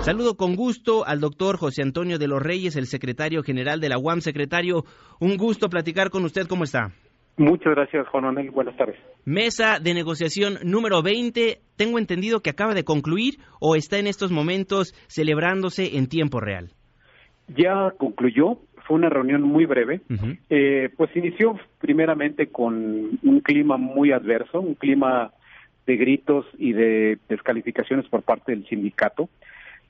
Saludo con gusto al doctor José Antonio de los Reyes, el secretario general de la UAM. Secretario, un gusto platicar con usted. ¿Cómo está? Muchas gracias, Juan Manuel. Buenas tardes. Mesa de negociación número 20. Tengo entendido que acaba de concluir o está en estos momentos celebrándose en tiempo real. Ya concluyó. Fue una reunión muy breve. eh, pues inició primeramente con un clima muy adverso, un clima de gritos y de descalificaciones por parte del sindicato.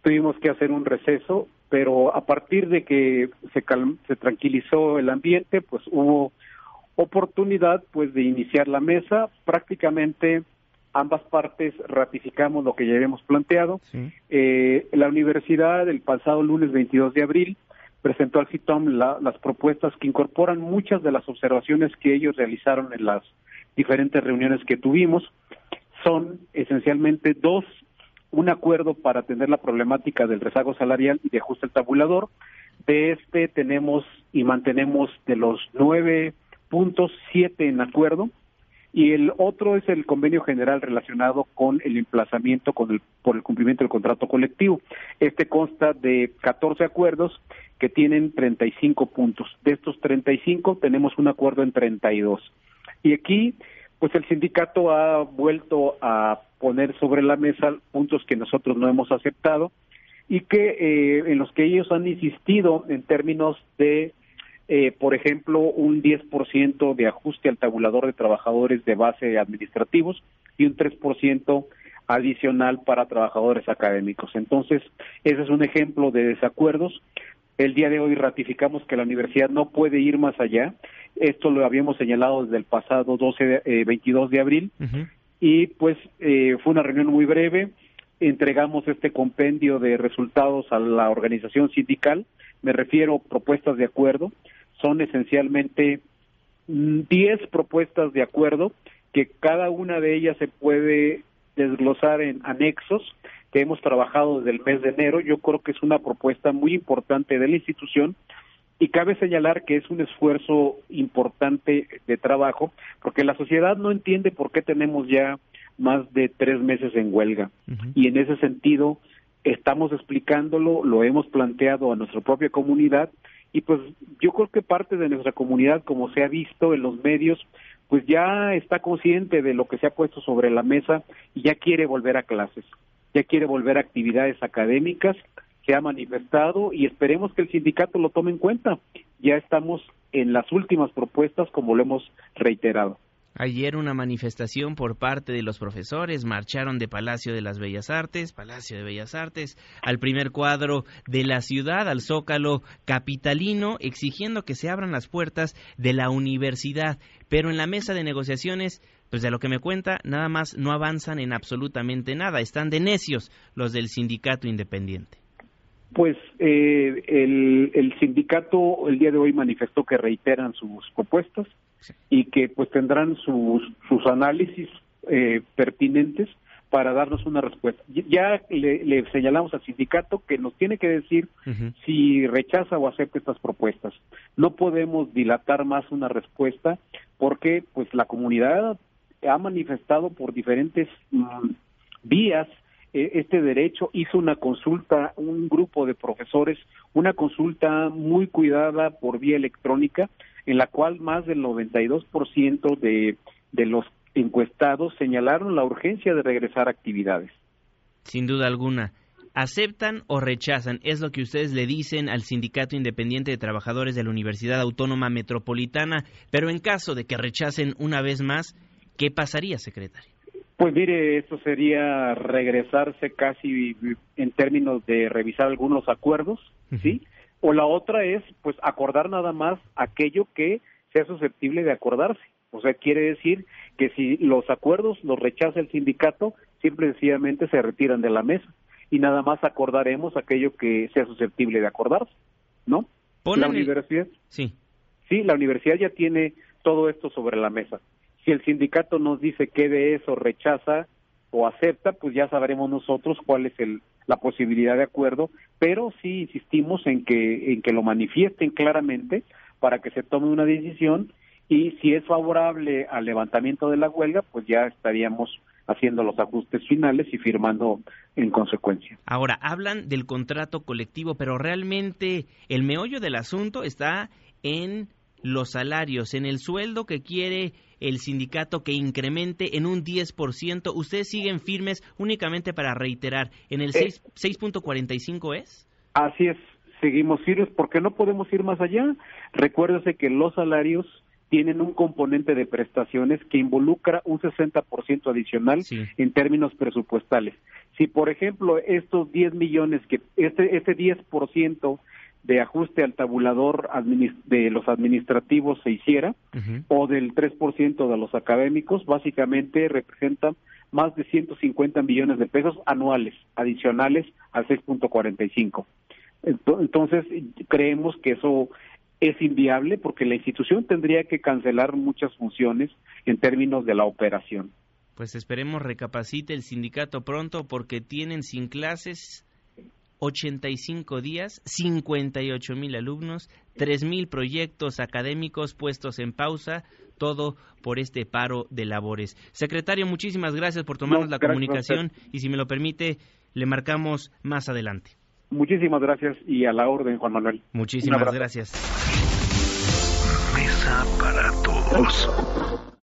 Tuvimos que hacer un receso, pero a partir de que se, se tranquilizó el ambiente, pues hubo oportunidad pues de iniciar la mesa. Prácticamente ambas partes ratificamos lo que ya habíamos planteado. Eh, la universidad el pasado lunes 22 de abril presentó al CITOM las propuestas que incorporan muchas de las observaciones que ellos realizaron en las diferentes reuniones que tuvimos son esencialmente dos, un acuerdo para atender la problemática del rezago salarial y de ajuste al tabulador. De este tenemos y mantenemos de los nueve puntos, siete en acuerdo, y el otro es el convenio general relacionado con el emplazamiento con el, por el cumplimiento del contrato colectivo. Este consta de 14 acuerdos que tienen 35 puntos. De estos 35 tenemos un acuerdo en 32. Y aquí pues el sindicato ha vuelto a poner sobre la mesa puntos que nosotros no hemos aceptado y que eh, en los que ellos han insistido en términos de, eh, por ejemplo, un 10% de ajuste al tabulador de trabajadores de base administrativos y un 3% adicional para trabajadores académicos. Entonces, ese es un ejemplo de desacuerdos. El día de hoy ratificamos que la universidad no puede ir más allá esto lo habíamos señalado desde el pasado 12 eh, 22 de abril y pues eh, fue una reunión muy breve. Entregamos este compendio de resultados a la organización sindical. Me refiero a propuestas de acuerdo. Son esencialmente 10 mm, propuestas de acuerdo que cada una de ellas se puede desglosar en anexos que hemos trabajado desde el mes de enero. Yo creo que es una propuesta muy importante de la institución y cabe señalar que es un esfuerzo importante de trabajo, porque la sociedad no entiende por qué tenemos ya más de tres meses en huelga. Y en ese sentido, estamos explicándolo, lo hemos planteado a nuestra propia comunidad, y pues yo creo que parte de nuestra comunidad, como se ha visto en los medios, pues ya está consciente de lo que se ha puesto sobre la mesa y ya quiere volver a clases, ya quiere volver a actividades académicas se ha manifestado y esperemos que el sindicato lo tome en cuenta. Ya estamos en las últimas propuestas, como lo hemos reiterado. Ayer una manifestación por parte de los profesores marcharon de Palacio de las Bellas Artes, Palacio de Bellas Artes, al primer cuadro de la ciudad, al Zócalo capitalino, exigiendo que se abran las puertas de la universidad. Pero en la mesa de negociaciones, pues de lo que me cuenta, nada más no avanzan en absolutamente nada. Están de necios los del sindicato independiente. Pues eh, el, sindicato el día de hoy manifestó que reiteran sus propuestas y que pues tendrán sus, sus análisis eh, pertinentes para darnos una respuesta. Ya le, señalamos al sindicato que nos tiene que decir si rechaza o acepta estas propuestas. No podemos dilatar más una respuesta porque pues la comunidad ha manifestado por diferentes mm, vías eh, este derecho, hizo una consulta, un grupo de profesores, una consulta muy cuidada por vía electrónica, en la cual más del 92% de, de los encuestados señalaron la urgencia de regresar a actividades. Sin duda alguna. ¿Aceptan o rechazan? Es lo que ustedes le dicen al Sindicato Independiente de Trabajadores de la Universidad Autónoma Metropolitana, pero en caso de que rechacen una vez más, ¿qué pasaría, secretario? Pues mire, esto sería regresarse casi en términos de revisar algunos acuerdos, ¿sí? O la otra es, pues, acordar nada más aquello que sea susceptible de acordarse. O sea, quiere decir que si los acuerdos los rechaza el sindicato, simple y sencillamente se retiran de la mesa y nada más acordaremos aquello que sea susceptible de acordarse, ¿no? la universidad. Sí. Sí, la universidad ya tiene todo esto sobre la mesa. Si el sindicato nos dice que de eso rechaza o acepta, pues ya sabremos nosotros cuál es el, la posibilidad de acuerdo, pero sí insistimos en que, en que lo manifiesten claramente para que se tome una decisión y si es favorable al levantamiento de la huelga, pues ya estaríamos haciendo los ajustes finales y firmando en consecuencia. Ahora, hablan del contrato colectivo, pero realmente el meollo del asunto está en los salarios, en el sueldo que quiere el sindicato que incremente en un 10%. ¿Ustedes siguen firmes únicamente para reiterar? ¿En el 6.45 eh. es? Así es, seguimos firmes porque no podemos ir más allá. Recuérdese que los salarios tienen un componente de prestaciones que involucra un 60% adicional en términos presupuestales. Si, por ejemplo, estos 10 millones, que este, este 10% de ajuste al tabulador de los administrativos se hiciera, o del 3% de los académicos, básicamente representan más de 150 millones de pesos anuales adicionales al 6.45. Entonces, creemos que eso es inviable porque la institución tendría que cancelar muchas funciones en términos de la operación. Pues esperemos recapacite el sindicato pronto porque tienen sin clases 85 días, 58 mil alumnos, 3 mil proyectos académicos puestos en pausa, todo por este paro de labores. Secretario, muchísimas gracias por tomarnos la comunicación y si me lo permite, le marcamos más adelante. Muchísimas gracias y a la orden, Juan Manuel. Muchísimas gracias. Mesa para todos.